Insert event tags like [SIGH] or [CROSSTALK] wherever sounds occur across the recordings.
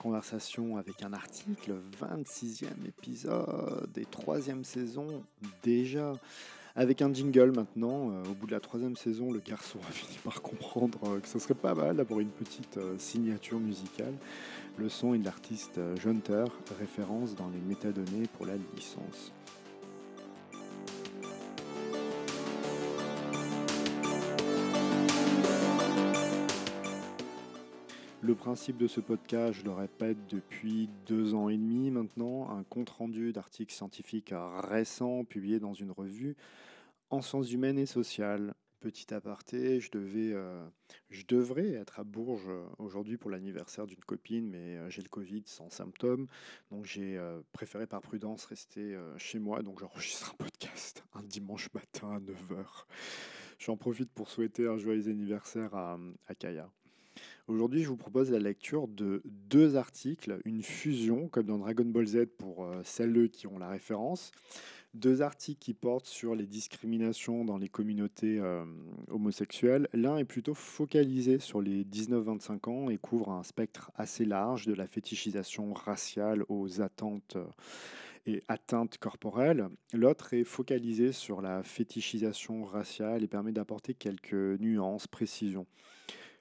Conversation avec un article, 26e épisode et troisième saison déjà. Avec un jingle maintenant, euh, au bout de la troisième saison, le garçon a [LAUGHS] fini par comprendre euh, que ce serait pas mal d'avoir une petite euh, signature musicale. Le son est de l'artiste Junter, référence dans les métadonnées pour la licence. Le principe de ce podcast, je le répète depuis deux ans et demi maintenant, un compte-rendu d'articles scientifiques récents publiés dans une revue en sciences humaines et sociales. Petit aparté, je, devais, euh, je devrais être à Bourges euh, aujourd'hui pour l'anniversaire d'une copine, mais euh, j'ai le Covid sans symptômes, donc j'ai préféré par prudence rester chez moi, donc j'enregistre un podcast [LAUGHS] un dimanche matin à 9h. J'en profite pour souhaiter un joyeux anniversaire à, à Kaya. Aujourd'hui, je vous propose la lecture de deux articles, une fusion, comme dans Dragon Ball Z pour euh, celles qui ont la référence. Deux articles qui portent sur les discriminations dans les communautés euh, homosexuelles. L'un est plutôt focalisé sur les 19-25 ans et couvre un spectre assez large de la fétichisation raciale aux attentes euh, et atteintes corporelles. L'autre est focalisé sur la fétichisation raciale et permet d'apporter quelques nuances, précisions.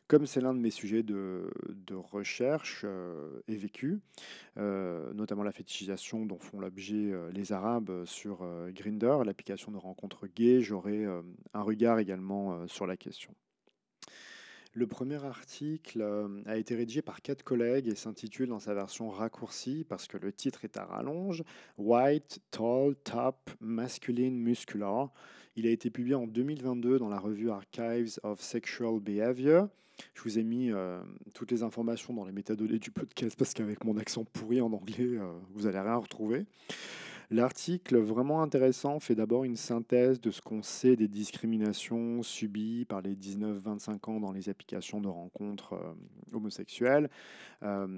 Comme c'est l'un de mes sujets de, recherche euh, et vécu, euh, notamment la fétichisation dont font l'objet euh, les Arabes sur Grinder, l'application de rencontres gays, j'aurai un regard également sur la question. Le premier article a été rédigé par quatre collègues et s'intitule dans sa version raccourcie, parce que le titre est à rallonge, White, Tall, Top, Masculine, Muscular. Il a été publié en 2022 dans la revue Archives of Sexual Behavior. Je vous ai mis euh, toutes les informations dans les métadonnées du podcast parce qu'avec mon accent pourri en anglais, euh, vous n'allez rien retrouver. L'article vraiment intéressant fait d'abord une synthèse de ce qu'on sait des discriminations subies par les 19-25 ans dans les applications de rencontres euh, homosexuelles.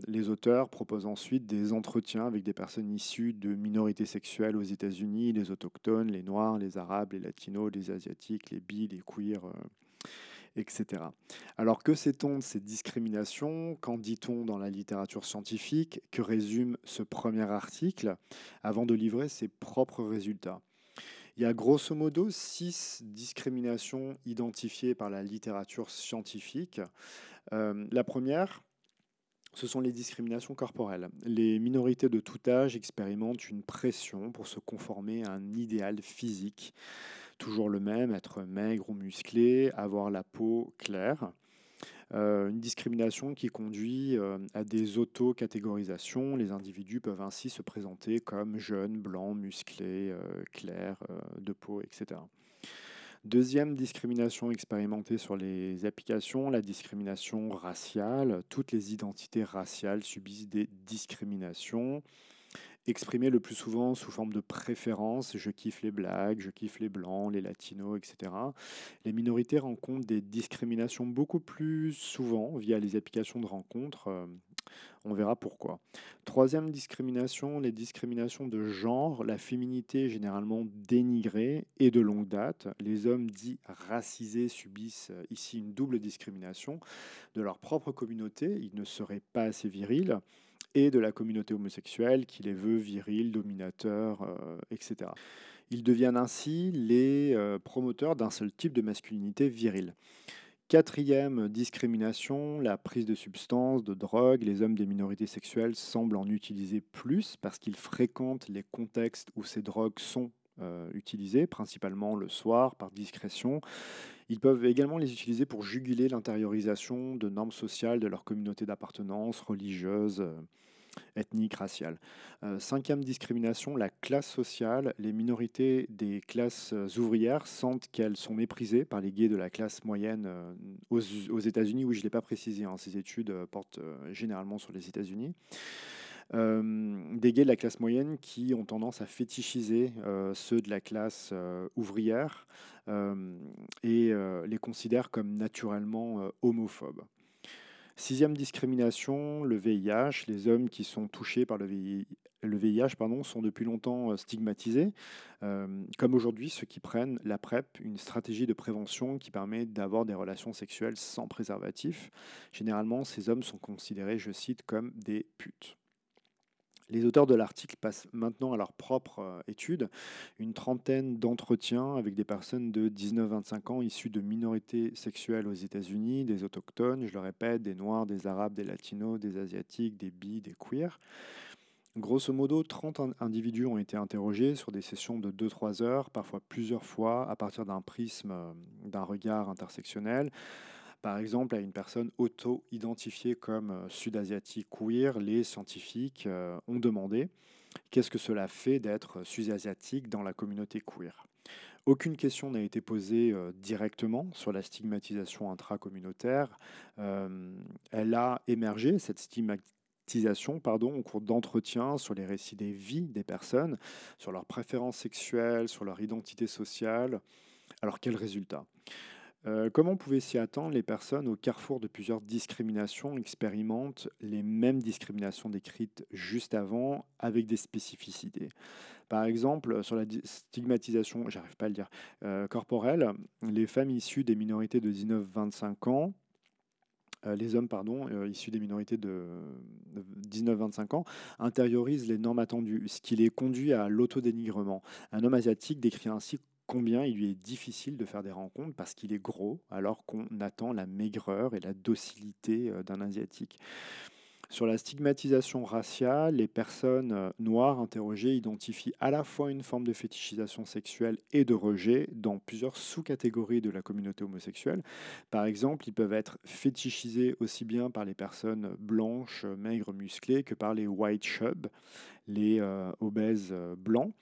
les auteurs proposent ensuite des entretiens avec des personnes issues de minorités sexuelles aux États-Unis, les autochtones, les noirs, les arabes, les latinos, les asiatiques, les bi, les queers etc. Alors que sait-on de ces discriminations? Qu'en dit-on dans la littérature scientifique? Que résume ce premier article avant de livrer ses propres résultats? Il y a grosso modo six discriminations identifiées par la littérature scientifique. Euh, la première, ce sont les discriminations corporelles. Les minorités de tout âge expérimentent une pression pour se conformer à un idéal physique toujours le même, être maigre ou musclé, avoir la peau claire. Euh, une discrimination qui conduit euh, à des auto-catégorisations. Les individus peuvent ainsi se présenter comme jeunes, blancs, musclés, euh, clairs, de peau, etc. Deuxième discrimination expérimentée sur les applications, la discrimination raciale. Toutes les identités raciales subissent des discriminations exprimé le plus souvent sous forme de préférence. Je kiffe les blagues, je kiffe les blancs, les latinos, etc. Les minorités rencontrent des discriminations beaucoup plus souvent via les applications de rencontres. Euh, on verra pourquoi. Troisième discrimination, les discriminations de genre. La féminité est généralement dénigrée et de longue date. Les hommes dits racisés subissent euh, ici une double discrimination de leur propre communauté. Ils ne seraient pas assez virils et de la communauté homosexuelle qui les veut virils, dominateurs, euh, etc. Ils deviennent ainsi les euh, promoteurs d'un seul type de masculinité virile. Quatrième discrimination, la prise de substances, de drogues. Les hommes des minorités sexuelles semblent en utiliser plus parce qu'ils fréquentent les contextes où ces drogues sont euh, utilisées, principalement le soir, par discrétion. Ils peuvent également les utiliser pour juguler l'intériorisation de normes sociales de leur communauté d'appartenance, religieuse, euh, ethnique, raciale. Euh, cinquième discrimination, la classe sociale. Les minorités des classes ouvrières sentent qu'elles sont méprisées par les gays de la classe moyenne aux, États-Unis. Oui, je ne l'ai pas précisé, hein, ces études portent généralement sur les États-Unis. Des gays de la classe moyenne qui ont tendance à fétichiser ceux de la classe ouvrière, et les considère comme naturellement homophobes. Sixième discrimination, le VIH. Les hommes qui sont touchés par le VIH, sont depuis longtemps stigmatisés, comme aujourd'hui ceux qui prennent la PrEP, une stratégie de prévention qui permet d'avoir des relations sexuelles sans préservatif. Généralement, ces hommes sont considérés, je cite, comme des putes. Les auteurs de l'article passent maintenant à leur propre euh, étude une trentaine d'entretiens avec des personnes de 19-25 ans issues de minorités sexuelles aux États-Unis, des autochtones, je le répète, des noirs, des arabes, des latinos, des asiatiques, des bi, des queers. Grosso modo, 30 individus ont été interrogés sur des sessions de 2-3 heures, parfois plusieurs fois, à partir d'un prisme, euh, d'un regard intersectionnel. Par exemple, à une personne auto-identifiée comme euh, sud-asiatique queer, les scientifiques euh, ont demandé qu'est-ce que cela fait d'être sud-asiatique dans la communauté queer. Aucune question n'a été posée euh, directement sur la stigmatisation intracommunautaire. elle a émergé, cette stigmatisation, pardon, au cours d'entretiens sur les récits des vies des personnes, sur leurs préférences sexuelles, sur leur identité sociale. Alors quel résultat? Euh, comment on pouvait s'y attendre Les personnes au carrefour de plusieurs discriminations expérimentent les mêmes discriminations décrites juste avant avec des spécificités? Par exemple, sur la stigmatisation, j'arrive pas à le dire, euh, corporelle, les femmes issues des minorités de 19-25 ans euh, les hommes pardon, issus des minorités de 19-25 ans intériorisent les normes attendues, ce qui les conduit à l'autodénigrement. Un homme asiatique décrit ainsi combien il lui est difficile de faire des rencontres parce qu'il est gros, alors qu'on attend la maigreur et la docilité euh, d'un Asiatique. Sur la stigmatisation raciale, les personnes euh, noires interrogées identifient à la fois une forme de fétichisation sexuelle et de rejet dans plusieurs sous-catégories de la communauté homosexuelle. Par exemple, ils peuvent être fétichisés aussi bien par les personnes blanches, maigres, musclées que par les white chubs, les euh, obèses blancs.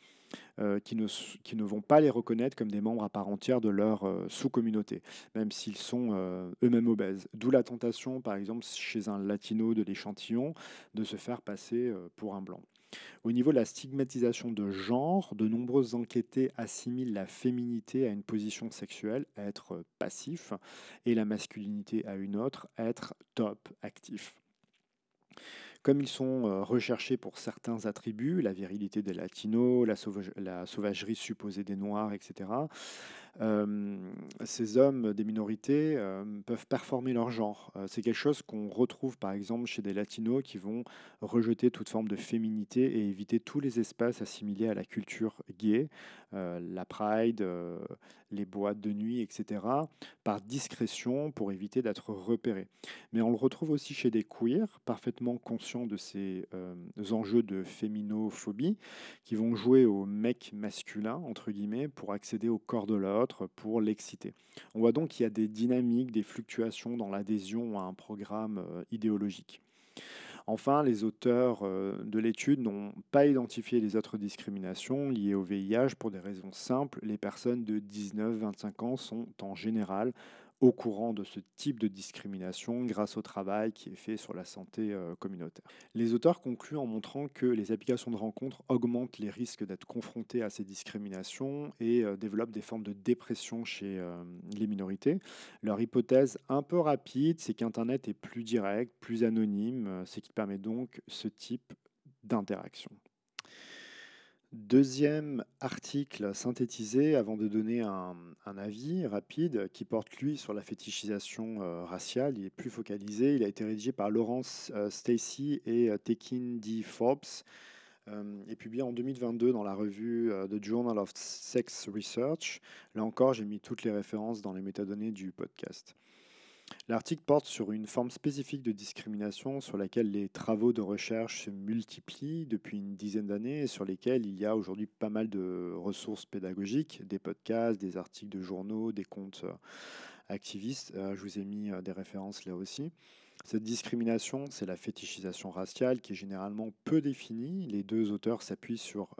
Euh, qui, ne, qui, ne, vont pas les reconnaître comme des membres à part entière de leur euh, sous-communauté, même s'ils sont euh, eux-mêmes obèses. D'où la tentation, par exemple, chez un latino de l'échantillon, de se faire passer pour un blanc. Au niveau de la stigmatisation de genre, de nombreux enquêtés assimilent la féminité à une position sexuelle, être passif, et la masculinité à une autre, être top, actif. Comme ils sont euh, recherchés pour certains attributs, la virilité des latinos, la, sauvagerie supposée des noirs, etc., ces hommes des minorités euh, peuvent performer leur genre. c'est quelque chose qu'on retrouve par exemple chez des latinos qui vont rejeter toute forme de féminité et éviter tous les espaces assimilés à la culture gay, la pride, les boîtes de nuit, etc., par discrétion pour éviter d'être repérés. Mais on le retrouve aussi chez des queers, parfaitement conscients de ces euh, enjeux de féminophobie, qui vont jouer au mec masculin, entre guillemets, pour accéder au corps de l'autre, pour l'exciter. On voit donc qu'il y a des dynamiques, des fluctuations dans l'adhésion à un programme euh, idéologique. Enfin, les auteurs euh, de l'étude n'ont pas identifié les autres discriminations liées au VIH pour des raisons simples. Les personnes de 19-25 ans sont en général au courant de ce type de discrimination grâce au travail qui est fait sur la santé euh, communautaire. Les auteurs concluent en montrant que les applications de rencontres augmentent les risques d'être confrontés à ces discriminations et euh, développent des formes de dépression chez euh, les minorités. Leur hypothèse un peu rapide, c'est qu'Internet est plus direct, plus anonyme, ce qui permet donc ce type d'interaction. Deuxième article synthétisé avant de donner un, avis rapide qui porte lui sur la fétichisation euh, raciale. Il est plus focalisé. Il a été rédigé par Laurence euh, Stacy et euh, Tekin D. Forbes et publié en 2022 dans la revue The Journal of Sex Research. Là encore, j'ai mis toutes les références dans les métadonnées du podcast. L'article porte sur une forme spécifique de discrimination sur laquelle les travaux de recherche se multiplient depuis une dizaine d'années et sur lesquels il y a aujourd'hui pas mal de ressources pédagogiques, des podcasts, des articles de journaux, des comptes euh, activistes. Euh, je vous ai mis euh, des références là aussi. Cette discrimination, c'est la fétichisation raciale qui est généralement peu définie. Les deux auteurs s'appuient sur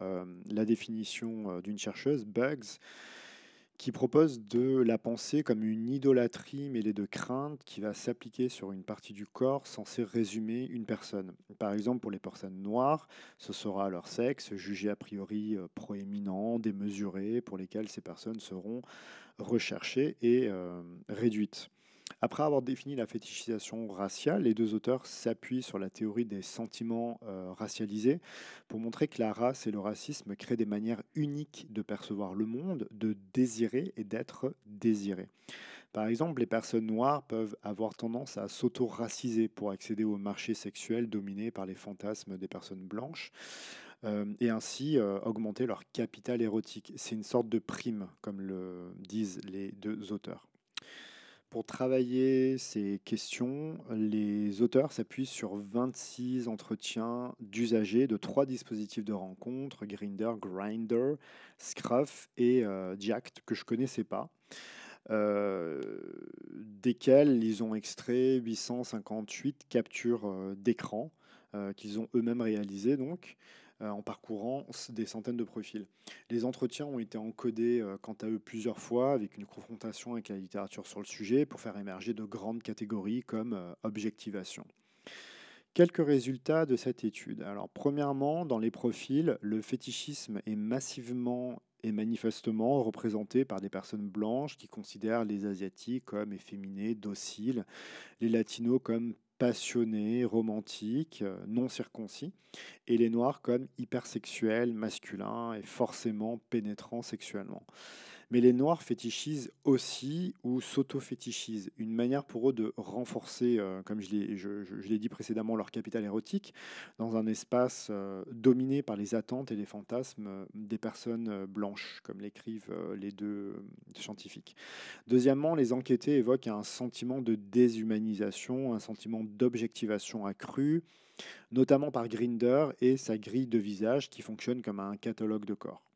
la définition d'une chercheuse, Bugs, qui propose de la penser comme une idolâtrie mêlée de crainte qui va s'appliquer sur une partie du corps censée résumer une personne. Par exemple, pour les personnes noires, ce sera leur sexe, jugé a priori euh, proéminent, démesuré, pour lesquels ces personnes seront recherchées et euh, réduites. Après avoir défini la fétichisation raciale, les deux auteurs s'appuient sur la théorie des sentiments euh, racialisés pour montrer que la race et le racisme créent des manières uniques de percevoir le monde, de désirer et d'être désiré. Par exemple, les personnes noires peuvent avoir tendance à s'auto-raciser pour accéder au marché sexuel dominé par les fantasmes des personnes blanches. Euh, et ainsi euh, augmenter leur capital érotique. C'est une sorte de prime, comme le disent les deux auteurs. Pour travailler ces questions, les auteurs s'appuient sur 26 entretiens d'usagers de trois dispositifs de rencontre, Grinder, Grinder, Scruff et euh, que je ne connaissais pas. desquels ils ont extrait 858 captures d'écran qu'ils ont eux-mêmes réalisées donc. Euh, en parcourant des centaines de profils. Les entretiens ont été encodés euh, quant à eux plusieurs fois avec une confrontation avec la littérature sur le sujet pour faire émerger de grandes catégories comme euh, objectivation. Quelques résultats de cette étude. Alors, premièrement, dans les profils, le fétichisme est massivement et manifestement représenté par des personnes blanches qui considèrent les Asiatiques comme efféminés, dociles, les Latinos comme passionnés, romantiques, euh, non circoncis, et les noirs comme hypersexuels, masculins et forcément pénétrants sexuellement. Mais les Noirs fétichisent aussi ou s'auto-fétichisent. Une manière pour eux de renforcer, euh, comme je l'ai dit précédemment, leur capital érotique dans un espace euh, dominé par les attentes et les fantasmes euh, des personnes blanches, comme l'écrivent les deux scientifiques. Deuxièmement, les enquêtés évoquent un sentiment de déshumanisation, un sentiment d'objectivation accrue, notamment par Grinder et sa grille de visage qui fonctionne comme un catalogue de corps.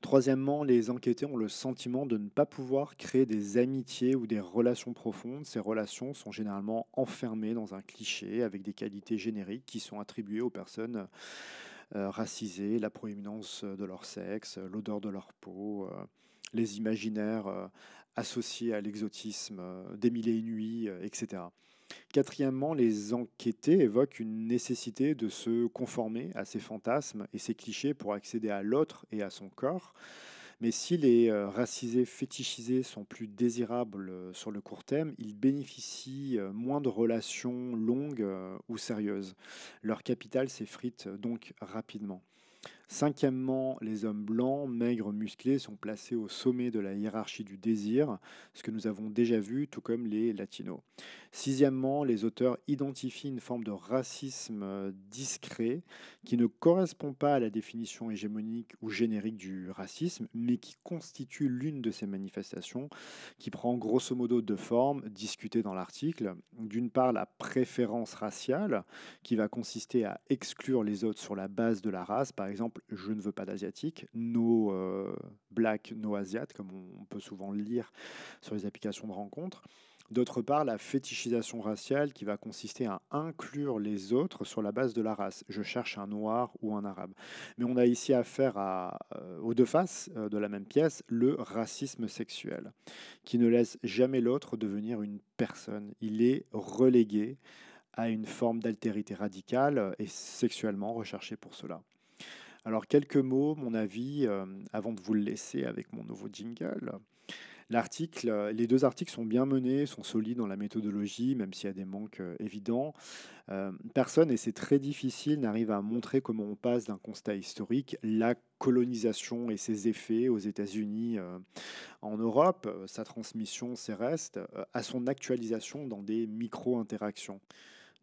Troisièmement, les enquêtés ont le sentiment de ne pas pouvoir créer des amitiés ou des relations profondes. Ces relations sont généralement enfermées dans un cliché avec des qualités génériques qui sont attribuées aux personnes euh, racisées, la proéminence de leur sexe, l'odeur de leur peau, euh, les imaginaires euh, associés à l'exotisme, des mille et nuits, etc. Quatrièmement, les enquêtés évoquent une nécessité de se conformer à ces fantasmes et ces clichés pour accéder à l'autre et à son corps. Mais si les euh, racisés fétichisés sont plus désirables euh, sur le court terme, ils bénéficient euh, moins de relations longues ou sérieuses. Leur capital s'effrite donc rapidement. Cinquièmement, les hommes blancs, maigres, musclés sont placés au sommet de la hiérarchie du désir, ce que nous avons déjà vu, tout comme les latinos. Sixièmement, les auteurs identifient une forme de racisme euh, discret qui ne correspond pas à la définition hégémonique ou générique du racisme, mais qui constitue l'une de ces manifestations, qui prend grosso modo deux formes discutées dans l'article. D'une part, la préférence raciale, qui va consister à exclure les autres sur la base de la race, par exemple je ne veux pas d'asiatique, no euh, black, no asiat, comme on peut souvent le lire sur les applications de rencontres. D'autre part, la fétichisation raciale qui va consister à inclure les autres sur la base de la race. Je cherche un noir ou un arabe. Mais on a ici affaire euh, aux deux faces euh, de la même pièce, le racisme sexuel, qui ne laisse jamais l'autre devenir une personne. Il est relégué à une forme d'altérité radicale et sexuellement recherché pour cela. Alors quelques mots, mon avis, euh, avant de vous le laisser avec mon nouveau jingle. L'article, euh, les deux articles sont bien menés, sont solides dans la méthodologie, même s'il y a des manques euh, évidents. personne, et c'est très difficile, n'arrive à montrer comment on passe d'un constat historique, la colonisation et ses effets aux États-Unis, en Europe, sa transmission, ses restes, à son actualisation dans des micro-interactions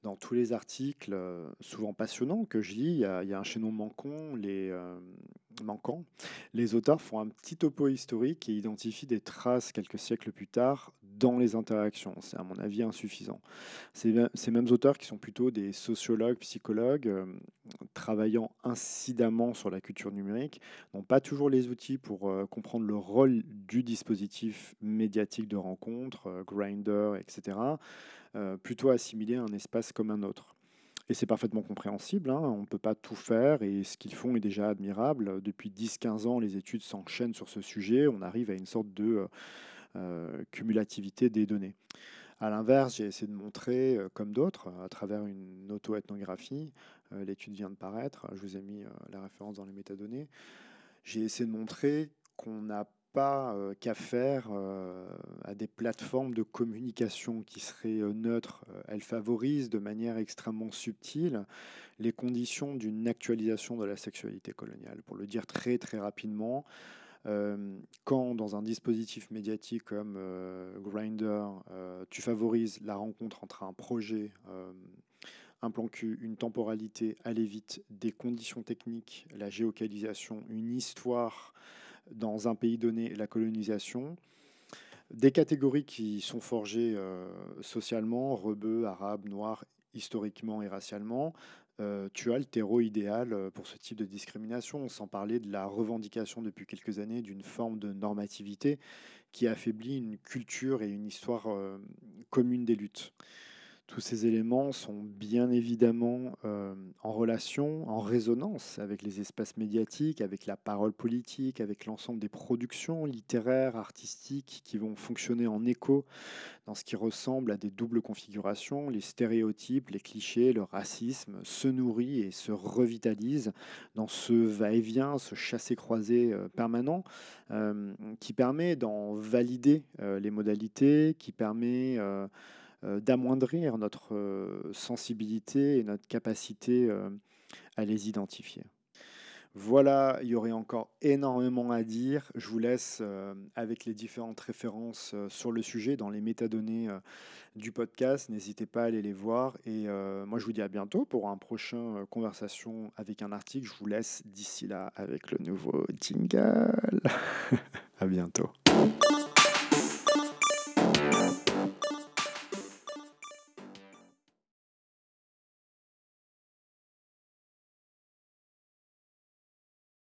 dans tous les articles, euh, souvent passionnants, que je lis, il y a, un chaînon manquant, les, euh, manquant. Les auteurs font un petit topo historique et identifient des traces quelques siècles plus tard dans les interactions. C'est à mon avis insuffisant. Ces, mêmes auteurs qui sont plutôt des sociologues, psychologues, euh, travaillant incidemment sur la culture numérique, n'ont pas toujours les outils pour comprendre le rôle du dispositif médiatique de rencontre, Grinder, etc euh, plutôt assimiler un espace comme un autre. Et c'est parfaitement compréhensible, hein, on ne peut pas tout faire et ce qu'ils font est déjà admirable. Depuis 10-15 ans, les études s'enchaînent sur ce sujet, on arrive à une sorte de euh, euh, cumulativité des données. À l'inverse, j'ai essayé de montrer, comme d'autres, à travers une auto-ethnographie, l'étude vient de paraître, je vous ai mis la référence dans les métadonnées, j'ai essayé de montrer qu'on n'a qu'à faire à des plateformes de communication qui seraient neutres. Elles favorisent de manière extrêmement subtile les conditions d'une actualisation de la sexualité coloniale. Pour le dire très très rapidement, quand dans un dispositif médiatique comme Grindr, tu favorises la rencontre entre un projet, un plan cul, une temporalité, aller vite, des conditions techniques, la géocalisation, une histoire dans un pays donné, la colonisation, des catégories qui sont forgées socialement, rebeux, arabes, noirs, historiquement et racialement, euh, tu as le terreau idéal euh, pour ce type de discrimination, sans parler de la revendication depuis quelques années d'une forme de normativité qui affaiblit une culture et une histoire euh, commune des luttes. Tous ces éléments sont bien évidemment euh, en relation, en résonance avec les espaces médiatiques, avec la parole politique, avec l'ensemble des productions littéraires, artistiques qui vont fonctionner en écho dans ce qui ressemble à des doubles configurations. Les stéréotypes, les clichés, le racisme se nourrit et se revitalise dans ce va-et-vient, ce chassé-croisé euh, permanent euh, qui permet d'en valider les modalités, qui permet d'amoindrir notre euh, sensibilité et notre capacité euh, à les identifier. Voilà, il y aurait encore énormément à dire. Je vous laisse avec les différentes références sur le sujet dans les métadonnées du podcast. N'hésitez pas à aller les voir. Et moi, je vous dis à bientôt pour un prochain conversation avec un article. Je vous laisse d'ici là avec le nouveau jingle. [LAUGHS] à bientôt.